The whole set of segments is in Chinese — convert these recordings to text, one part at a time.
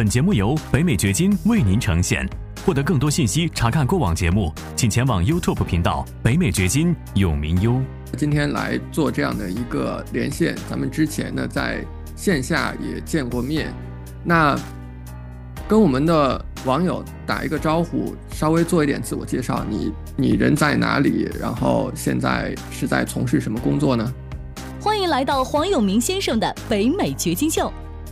本节目由北美掘金为您呈现。获得更多信息，查看过往节目，请前往 YouTube 频道“北美掘金永明优”。今天来做这样的一个连线，咱们之前呢在线下也见过面，那跟我们的网友打一个招呼，稍微做一点自我介绍。你你人在哪里？然后现在是在从事什么工作呢？欢迎来到黄永明先生的北美掘金秀。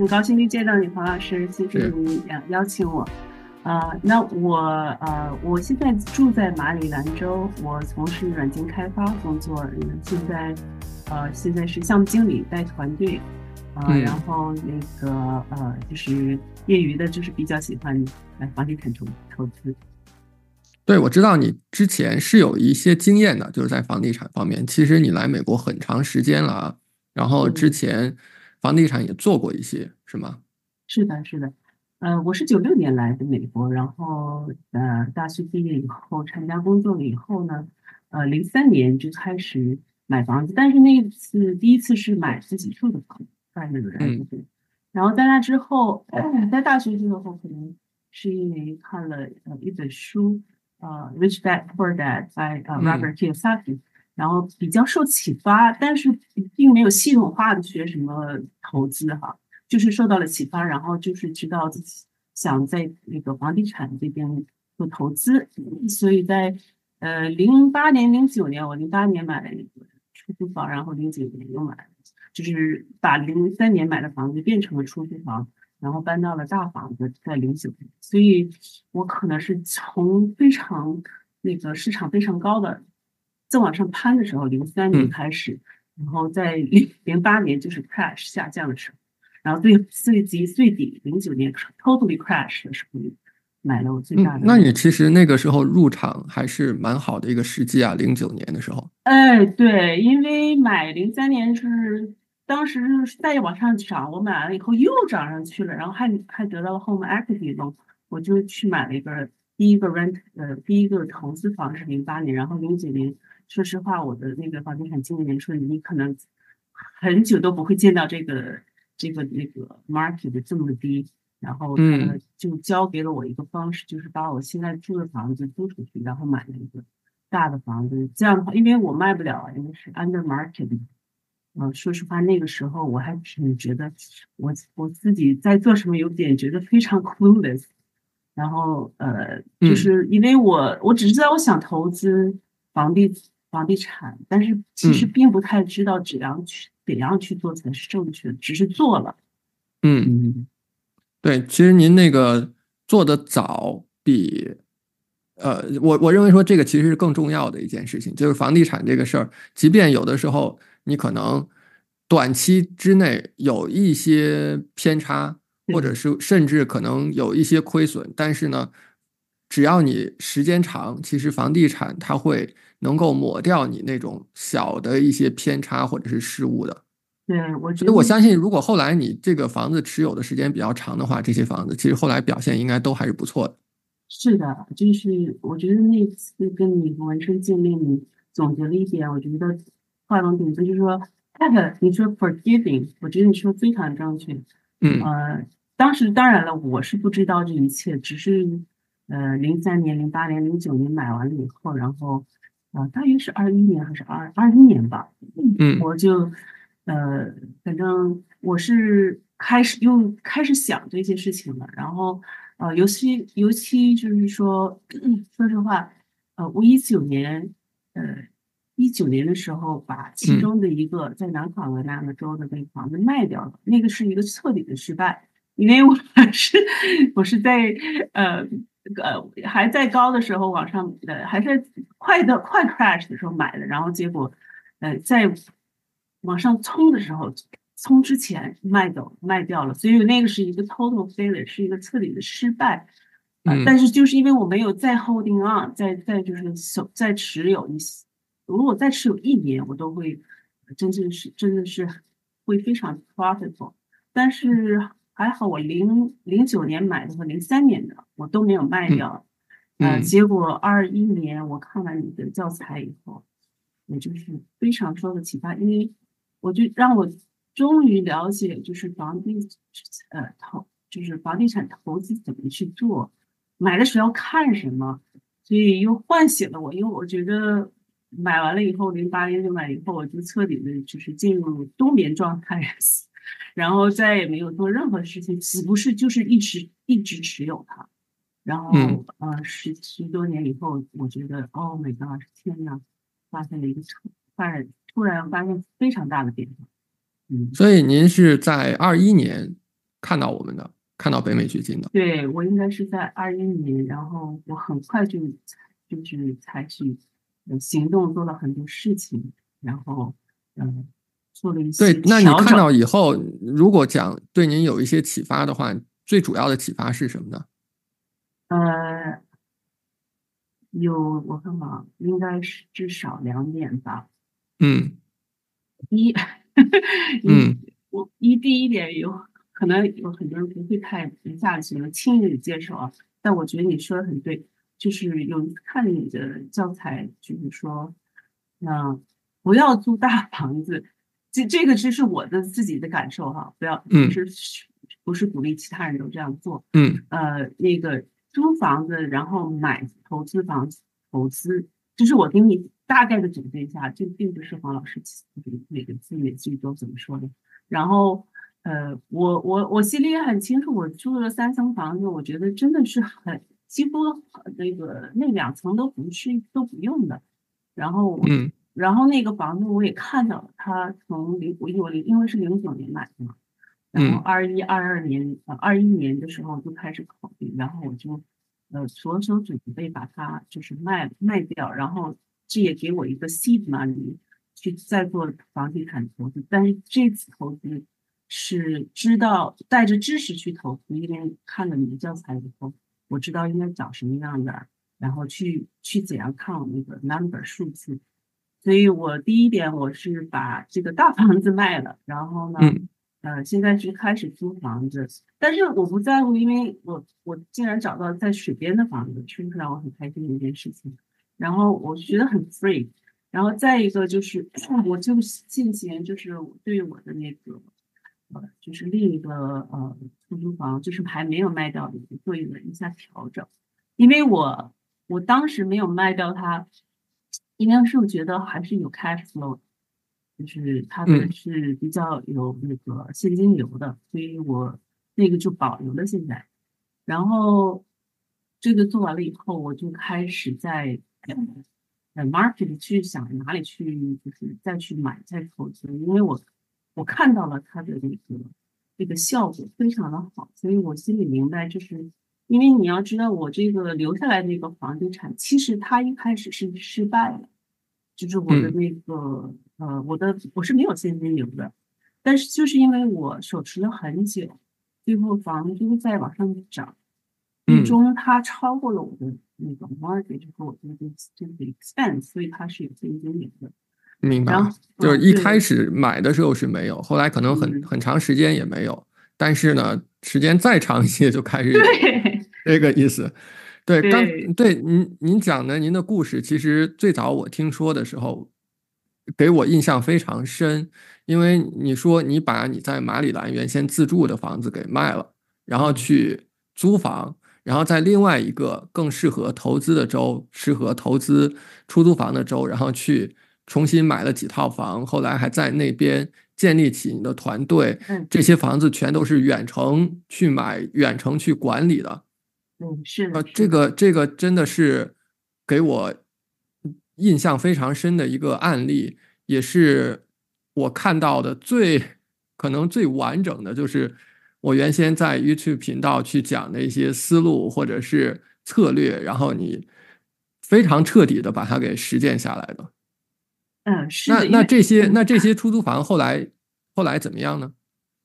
很高兴见到你，黄老师，谢谢你邀邀请我。啊，那我呃，我现在住在马里兰州，我从事软件开发工作。现在呃，现在是项目经理，带团队。啊，然后那个呃，就是业余的，就是比较喜欢来房地产投投资。对，我知道你之前是有一些经验的，就是在房地产方面。其实你来美国很长时间了啊，然后之前。房地产也做过一些，是吗？是的，是的。呃，我是九六年来的美国，然后呃，大学毕业以后参加工作了以后呢，呃，零三年就开始买房子，但是那次第一次是买自己住的房子，在那个人。然后在那之后，在大学之后，可能是因为看了呃一本书，呃，《Rich Dad Poor Dad》by 呃 Robert Kiyosaki。然后比较受启发，但是并没有系统化的学什么投资哈，就是受到了启发，然后就是知道自己想在那个房地产这边做投资，所以在呃零八年、零九年，我零八年买了一个出租房，然后零九年又买，就是把零三年买的房子变成了出租房，然后搬到了大房子，在零九年，所以我可能是从非常那个市场非常高的。在往上攀的时候，零三年开始，然后在零零八年就是 crash 下降的时候，然后最最低最底零九年 totally crash 的时候，买了我最大的。那你其实那个时候入场还是蛮好的一个时机啊，零九年的时候。哎，对，因为买零三年是当时再往上涨，我买完了以后又涨上去了，然后还还得到了 home equity loan，我就去买了一个第一个 rent 呃第一个投资房是零八年，然后零九年。说实话，我的那个房地产经纪人说，你可能很久都不会见到这个这个那个 market 这么低，然后他就教给了我一个方式，就是把我现在住的房子租出去，然后买了一个大的房子。这样的话，因为我卖不了，因为是 under market。嗯，说实话，那个时候我还挺觉得我我自己在做什么，有点觉得非常 clueless。然后呃，就是因为我我只知道我想投资房地。房地产，但是其实并不太知道怎样去怎样去做才是正确的，只是做了。嗯，对，其实您那个做的早，比呃，我我认为说这个其实是更重要的一件事情，就是房地产这个事儿，即便有的时候你可能短期之内有一些偏差，或者是甚至可能有一些亏损，但是呢，只要你时间长，其实房地产它会。能够抹掉你那种小的一些偏差或者是失误的，对我觉得我相信，如果后来你这个房子持有的时间比较长的话，这些房子其实后来表现应该都还是不错的。是的，就是我觉得那次跟你纹身见面，你总结了一点，我觉得画龙点睛，就是说那个你说 forgiving，我觉得你说非常正确。嗯呃，当时当然了，我是不知道这一切，只是呃零三年、零八年、零九年买完了以后，然后。啊，大约是二一年还是二二一年吧？嗯，我就，呃，反正我是开始又开始想这些事情了。然后，呃，尤其尤其就是说，说实话，呃，我一九年，呃，一九年的时候把其中的一个在南卡罗来纳州的那个房子卖掉了，那个是一个彻底的失败，因为我 是我是在呃。呃，还在高的时候往上，呃，还在快的快 crash 的时候买的，然后结果，呃，在往上冲的时候冲之前卖走卖掉了，所以那个是一个 total failure，是一个彻底的失败。嗯但是就是因为我没有再 holding on，再再就是手再持有一些，如果再持有一年，我都会真正是真的是会非常 profitable。但是还好，我零零九年买的和零三年的我都没有卖掉。呃，嗯结果二一年我看完你的教材以后，我就是非常受的启发，因为我就让我终于了解，就是房地呃投就是房地产投资怎么去做，买的时候要看什么，所以又唤醒了我，因为我觉得买完了以后，零八年就买以后，我就彻底的就是进入冬眠状态，然后再也没有做任何事情，岂不是就是一直一直持有它。然后、嗯呃，十十多年以后，我觉得，Oh my God，天呐，发现了一个突发然突然发现非常大的变化。嗯，所以您是在二一年看到我们的，看到北美掘金的。对我应该是在二一年，然后我很快就就是采取呃行动，做了很多事情，然后嗯、做了一些对，那你看到以后，如果讲对您有一些启发的话，最主要的启发是什么呢？呃，有我看看，应该是至少两点吧。嗯一，嗯，我一第一点有可能有很多人不会太一下子能轻易的接受啊，但我觉得你说的很对，就是有看你的教材，就是说，嗯，不要租大房子，这这个只是我的自己的感受哈，不要嗯是不是鼓励其他人都这样做，嗯呃，那个租房子，然后买投资房子投资，就是我给你大概的总结一下，这并不是黄老师每个字每句都怎么说的。然后，呃，我我我心里也很清楚，我住了三层房子，我觉得真的是很几乎那个那两层都不是都不用的。然后，嗯然后那个房子我也看到了，他从零我我零因为是零九年买的嘛，然后嗯二一二二年呃二一年的时候就开始考虑，然后我就呃着手准备把它就是卖卖掉，然后这也给我一个 seed money 去再做房地产投资，但是这次投资是知道带着知识去投资，因为看了你的教材以后，我知道应该找什么样的，然后去去怎样看我那个 number 数字。所以我第一点我是把这个大房子卖了，然后呢，嗯呃，现在是开始租房子，但是我不在乎，因为我我竟然找到在水边的房子，是不是让我很开心的一件事情？然后我觉得很 free，然后再一个就是，我就进行就是对我的那个呃，就是另一个呃出租房，就是还没有卖掉的，做一个一下调整，因为我我当时没有卖掉它，因为是我觉得还是有 cash flow。就是它的嗯是比较有那个现金流的，所以我那个就保留了现在。然后这个做完了以后，我就开始在呃 market 去想哪里去，就是再去买再投资，因为我我看到了它的那个这个效果非常的好，所以我心里明白，就是因为你要知道，我这个留下来那个房地产，其实它一开始是失败的。就是我的嗯那个、呃，我的我是没有现金流的，但是就是因为我手持了很久，最后房租在往上涨，最嗯终它超过了我的那个 mortgage 和我的这个这个 expense，所以它是有现金流的。明白。就是一开始买的时候是没有，后来可能很嗯很长时间也没有，但是呢，时间再长一些就开始有对，这个意思。对，刚对对您您讲的您的故事，其实最早我听说的时候，给我印象非常深，因为你说你把你在马里兰原先自住的房子给卖了，然后去租房，然后在另外一个更适合投资的州，适合投资出租房的州，然后去重新买了几套房，后来还在那边建立起你的团队，嗯，这些房子全都是远程去买、远程去管理的。嗯，是呃，这个这个真的是给我印象非常深的一个案例，也是我看到的最可能最完整的，就是我原先在 YouTube 频道去讲的一些思路或者是策略，然后你非常彻底的把它给实践下来的。嗯，是的，那那这些嗯那这些出租房后来后来怎么样呢？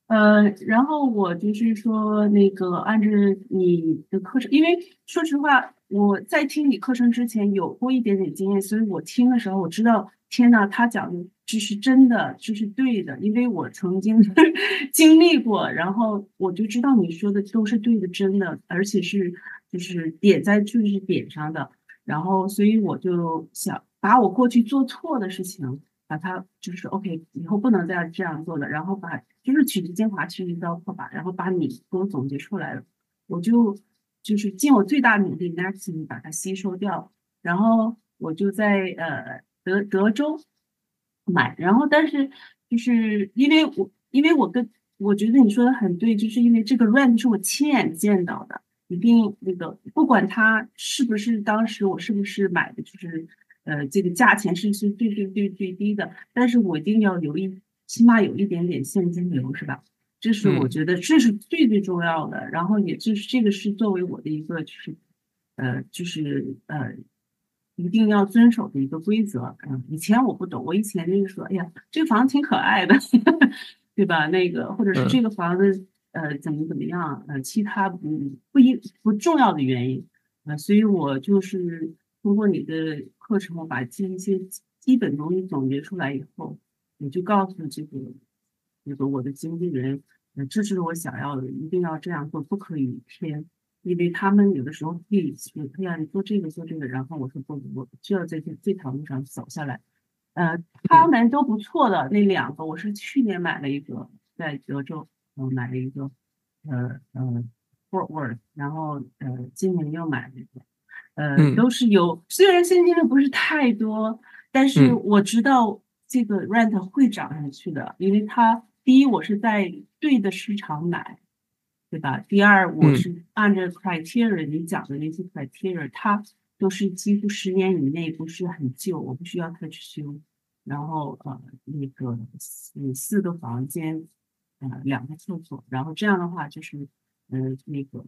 呃，然后我就是说，那个按照你的课程，因为说实话，我在听你课程之前有过一点点经验，所以我听的时候我知道，天呐，他讲的这是真的，这是对的，因为我曾经 经历过，然后我就知道你说的都是对的，真的，而且是就是点在就是点上的，然后所以我就想把我过去做错的事情。把它就是 OK，以后不能再这样做了。然后把就是取之精华，去一刀破吧。然后把你给我总结出来了，我就就是尽我最大努力，next 把它吸收掉。然后我就在呃德德州买。然后但是就是因为我因为我跟我觉得你说的很对，就是因为这个 rent 是我亲眼见到的，一定那个不管它是不是当时我是不是买的，就是。呃，这个价钱是是最最最最低的，但是我一定要留一，起码有一点点现金流，是吧？这是我觉得这是最最重要的。然后也就是这个是作为我的一个就是，呃，就是呃，一定要遵守的一个规则。嗯，以前我不懂，我以前就是说，哎呀，这个房子挺可爱的，对吧？那个或者是这个房子呃怎么怎么样，呃，其他不不一不重要的原因，呃，所以我就是通过你的。课程我把这一些基本东西总结出来以后，我就告诉这个那个我的经纪人，呃，这是我想要的，一定要这样做，不可以偏，因为他们有的时候可以说，哎呀，你做这个做这个，然后我说不，我就要在这这条路上走下来。呃，他们都不错的那两个，我是去年买了一个在德州，呃，买了一个，呃呃，Fort Worth，然后呃，今年又买了一个。呃，都是有，虽然现金流不是太多，但是我知道这个 rent 会涨上去的，因为它第一我是在对的市场买，对吧？第二我是按照 criteria 你讲的那些 criteria，它都是几乎十年以内，不是很旧，我不需要它去修。然后呃，那个四四个房间，呃，两个厕所，然后这样的话就是，呃，那个，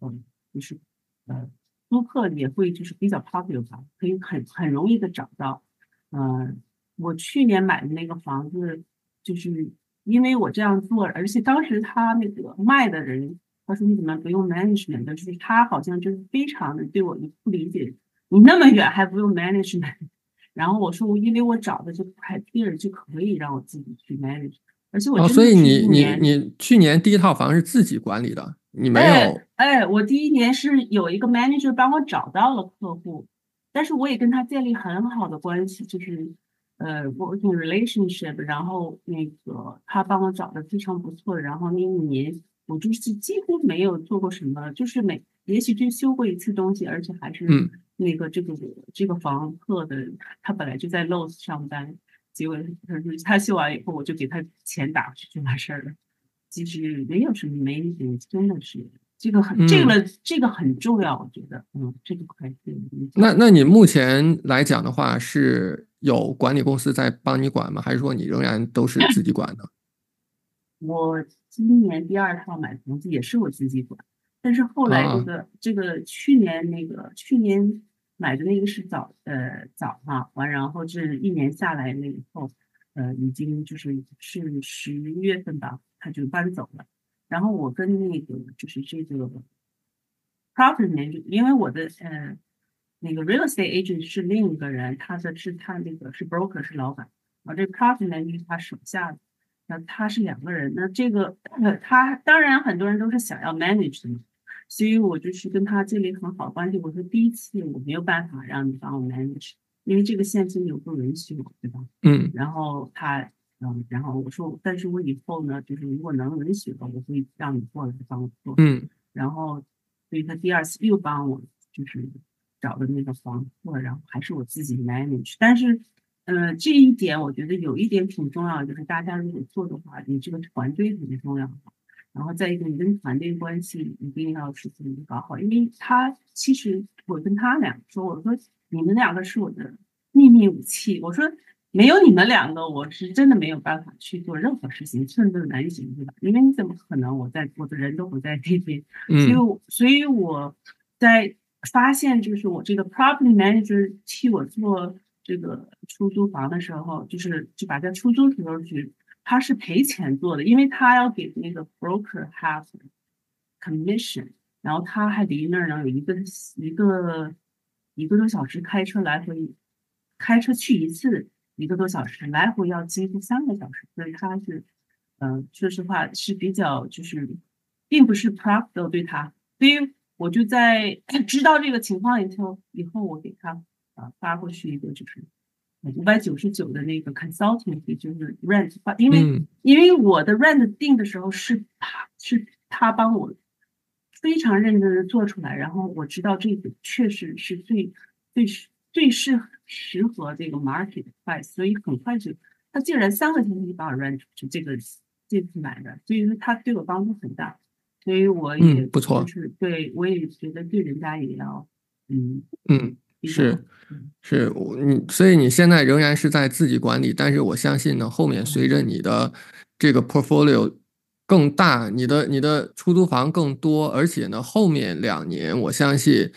嗯，就是呃。租客也会就是比较 popular 吧，可以很很容易的找到。嗯，我去年买的那个房子，就是因为我这样做，而且当时他那个卖的人，他说你怎么不用 management？就是他好像就是非常的对我不理解，你那么远还不用 management？然后我说我因为我找的这个 criteria 就可以让我自己去 manage，而且我哦，所以你你你去年第一套房是自己管理的。你没有哎，我第一年是有一个 manager 帮我找到了客户，但是我也跟他建立很好的关系，就是呃 working relationship，然后那个他帮我找的非常不错，然后那一年我就是几乎没有做过什么，就是每也许就修过一次东西，而且还是那个这个这个房客的，他本来就在 Lowe's 上班，结果他他修完以后我就给他钱打过去就完事儿了。其实没有什么没有，真的是这个很这个这个很重要，我觉得，嗯，这个还是。那那你目前来讲的话，是有管理公司在帮你管吗？还是说你仍然都是自己管的？我今年第二套买房子也是我自己管，但是后来这个这个去年那个去年买的那个是早呃早哈完，然后这一年下来了以后，呃，已经就是是十月份吧。他就搬走了，然后我跟那个就是这个 property manager，因为我的呃那个 real estate agent 是另一个人，他的是他那个是 broker 是老板，啊这 property manager 他手下的，那他是两个人，那这个他当然很多人都是想要 manage 的嘛，所以我就是跟他建立很好关系。我说第一次我没有办法让你帮我 manage，因为这个现金流不允许我，对吧？嗯，然后他。嗯，然后我说，但是我以后呢，就是如果能允许的，我会让你过来帮我做。嗯，然后，所以他第二次又帮我，就是找的那个房客，然后还是我自己 manage。但是，呃，这一点我觉得有一点挺重要的，就是大家如果做的话，你这个团队很重要。然后再一个，你跟团队关系一定要是自己搞好，因为他其实我跟他俩说，我说你们两个是我的秘密武器，我说。没有你们两个，我是真的没有办法去做任何事情，寸步难行，对吧？因为你怎么可能？我在我的人都不在这边，所以，所以我在发现，就是我这个 property manager 替我做这个出租房的时候，就是就把在出租时候去他是赔钱做的，因为他要给那个 broker have commission，然后他还离那儿呢有一个一个一个多小时开车来回，开车去一次一个多小时，来回要几乎三个小时，所以他是，嗯，说实话是比较就是，并不是 profitable 对他，所以我就在知道这个情况以后，以后我给他啊发过去一个就是。五百九十九的那个 consulting 就是 rent，因为因为我的 rent 定的时候是他是他帮我非常认真的做出来，然后我知道这个确实是最最最适适合这个 market price，所以很快就他竟然三个星期把我 rent 就这个这次买的，所以说他对我帮助很大，所以我也不错，是对我也觉得对人家也要嗯嗯。是，是我，你所以你现在仍然是在自己管理，但是我相信呢，后面随着你的这个 portfolio 更大，你的你的出租房更多，而且呢，后面两年我相信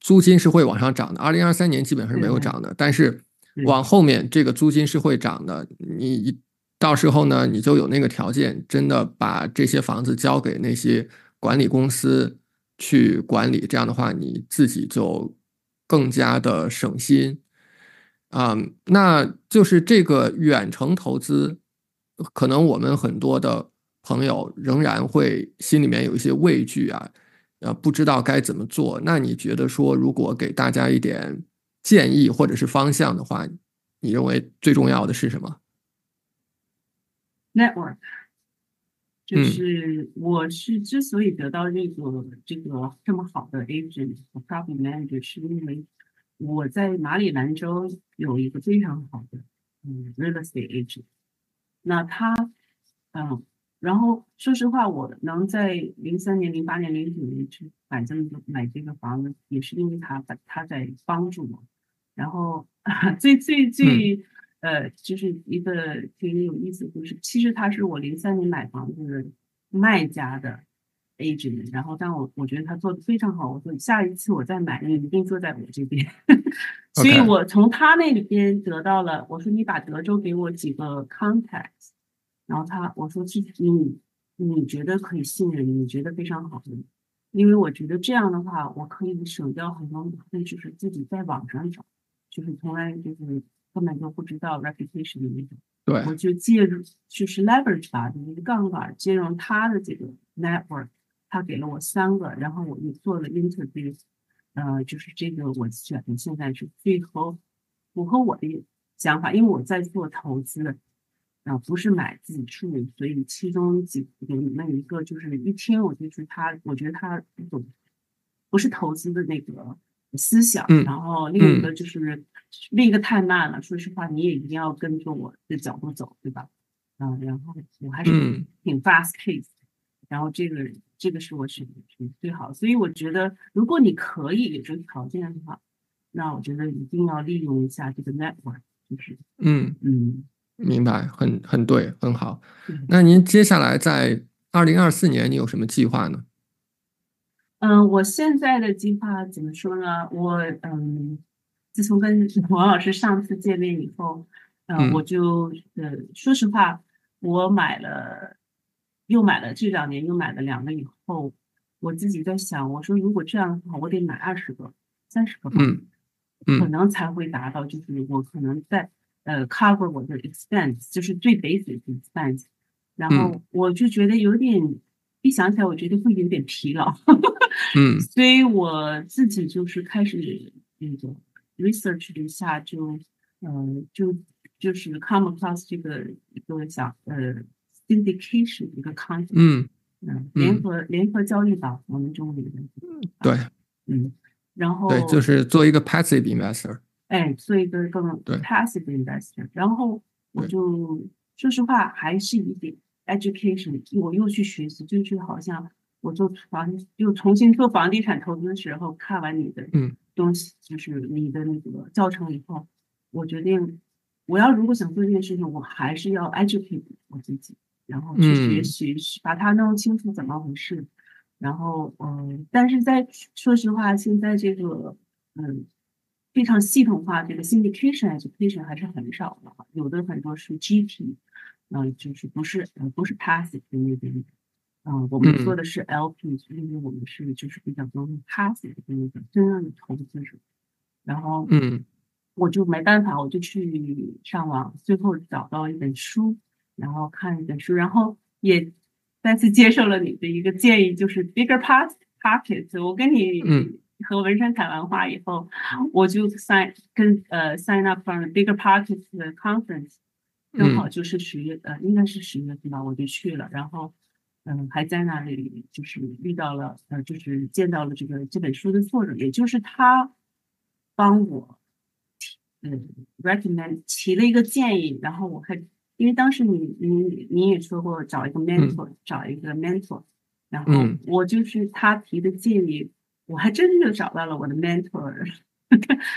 租金是会往上涨的。二零二三年基本上是没有涨的，但是往后面这个租金是会涨的。你到时候呢，你就有那个条件，真的把这些房子交给那些管理公司去管理，这样的话你自己就。更加的省心，啊，那就是这个远程投资，可能我们很多的朋友仍然会心里面有一些畏惧啊，呃，不知道该怎么做。那你觉得说，如果给大家一点建议或者是方向的话，你认为最重要的是什么？Network。就是我是之所以得到这个这个这么好的 agent 和 property manager，是因为我在马里兰州有一个非常好的嗯 real estate agent。那他嗯，然后说实话，我能在零三年、零八年、零九年去买这么多买这个房子，也是因为他他在帮助我。然后 最最最。呃，就是一个挺有意思的故事。其实他是我零三年买房子的卖家的 agent，然后但我我觉得他做的非常好。我说下一次我再买，你一定坐在我这边。所以我从他那边得到了，我说你把德州给我几个 contacts，然后他我说是你你觉得可以信任，你觉得非常好的，因为我觉得这样的话，我可以省掉很多，就是自己在网上找，就是从来就是。根本就不知道 reputation 的那种，对，我就借助就是 leverage 吧，一个杠杆，借用他的这个 network，他给了我三个，然后我就做了 interview，呃，就是这个我选的现在是最合符合我的想法，因为我在做投资，啊，不是买自己住，所以其中几有那一个就是一听我就是他，我觉得他不懂，不是投资的那个。思想，然后另一个就是另一个太慢了。说实话，你也一定要跟着我的脚步走，对吧？啊，然后我还是挺 fast pace，然后这个这个是我选的是最好。所以我觉得，如果你可以有这个条件的话，那我觉得一定要利用一下这个 network，就是嗯嗯，明白，很很对，很好。那您接下来在二零二四年，你有什么计划呢？嗯，我现在的计划怎么说呢？我嗯，自从跟 王老师上次见面以后，嗯，我就呃，说实话，我买了，又买了这两年又买了两个以后，我自己在想，我说如果这样的话，我得买二十个、三十个房子，可能才会达到，就是我可能在呃 cover 我的 expense，就是最 basic 的 expense，然后我就觉得有点。一想起来，我觉得会有点疲劳，嗯，所以我自己就是开始那个 research 一下，就呃，就就是 come across 这个一个小呃 syndication 一个 concept，嗯嗯，联合联合交易吧，我们中文的，对，嗯，然后对，就是做一个 passive investor，哎，做一个更 passive investor，然后我就说实话还是一点。education，我又去学习，就是好像我做房又重新做房地产投资的时候，看完你的东西，就是你的那个教程以后，我决定我要如果想做这件事情，我还是要 educate 我自己，然后去学习，把它弄清楚怎么回事。然后嗯，但是在说实话，现在这个嗯非常系统化这个 syndication education 还是很少的，有的很多是 GT。嗯，就是不是呃不是 passive 的那边，嗯，我们做的是 LP，因为我们是就是比较多 passive 的那个真正的投资者，然后嗯我就没办法，我就去上网，最后找到一本书，然后看一本书，然后也再次接受了你的一个建议，就是 bigger past pockets。我跟你嗯和文山谈完话以后，我就 sign 跟呃 sign up for the bigger pockets 的 conference，正好就是十月呃应该是十月份吧，我就去了，然后嗯还在那里就是遇到了呃就是见到了这个这本书的作者，也就是他帮我。嗯，recommend 提了一个建议，然后我还因为当时你你你也说过找一个 mentor，、找一个 mentor，然后嗯。我就是他提的建议，我还真就找到了我的 mentor，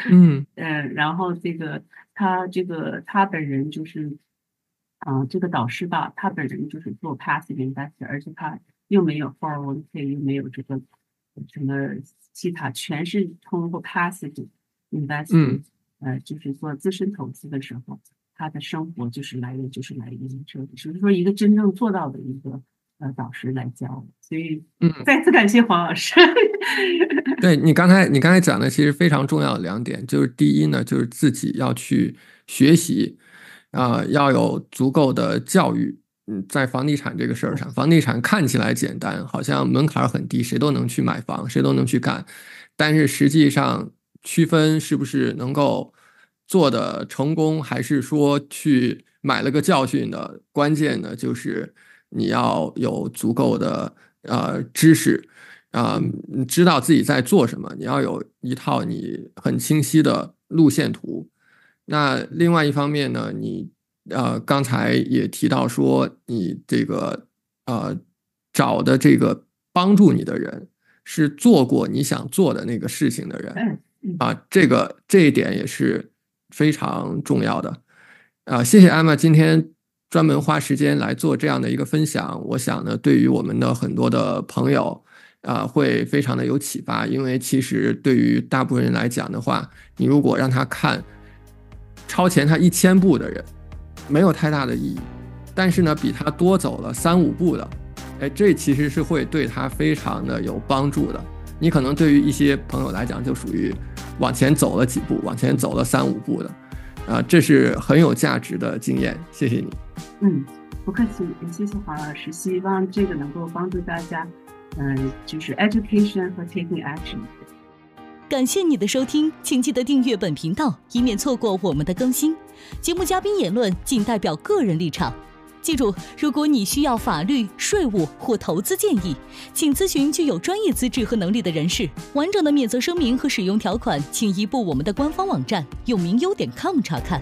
嗯。嗯，然后这个他这个他本人就是，啊、这个导师吧，他本人就是做 passive investor，而且他又没有 401k，又没有这个什么其他，全是通过 passive investor，、嗯。呃，就是做自身投资的时候，他的生活就是来源就是来源于这里，所以说一个真正做到的一个呃导师来教，所以嗯，再次感谢黄老师。对你刚才你刚才讲的其实非常重要的两点，就是第一呢，就是自己要去学习，啊、要有足够的教育。嗯，在房地产这个事儿上，房地产看起来简单，好像门槛儿很低，谁都能去买房，谁都能去干，但是实际上区分是不是能够做的成功，还是说去买了个教训的关键呢，就是你要有足够的呃知识。啊、你知道自己在做什么，你要有一套你很清晰的路线图。那另外一方面呢，你呃刚才也提到说，你这个呃找的这个帮助你的人是做过你想做的那个事情的人。啊，这个这一点也是非常重要的。啊，谢谢艾玛今天专门花时间来做这样的一个分享。我想呢，对于我们的很多的朋友，啊，会非常的有启发。因为其实对于大部分人来讲的话，你如果让他看超前他一千步的人，没有太大的意义。但是呢，比他多走了三五步的，哎，这其实是会对他非常的有帮助的。你可能对于一些朋友来讲，就属于往前走了几步，往前走了三五步的，啊，这是很有价值的经验。谢谢你。嗯，不客气，也谢谢黄老师，希望这个能够帮助大家，嗯、就是 education 和 taking action。感谢你的收听，请记得订阅本频道，以免错过我们的更新。节目嘉宾言论仅代表个人立场。记住，如果你需要法律、税务或投资建议，请咨询具有专业资质和能力的人士。完整的免责声明和使用条款，请移步我们的官方网站永明优点 com 查看。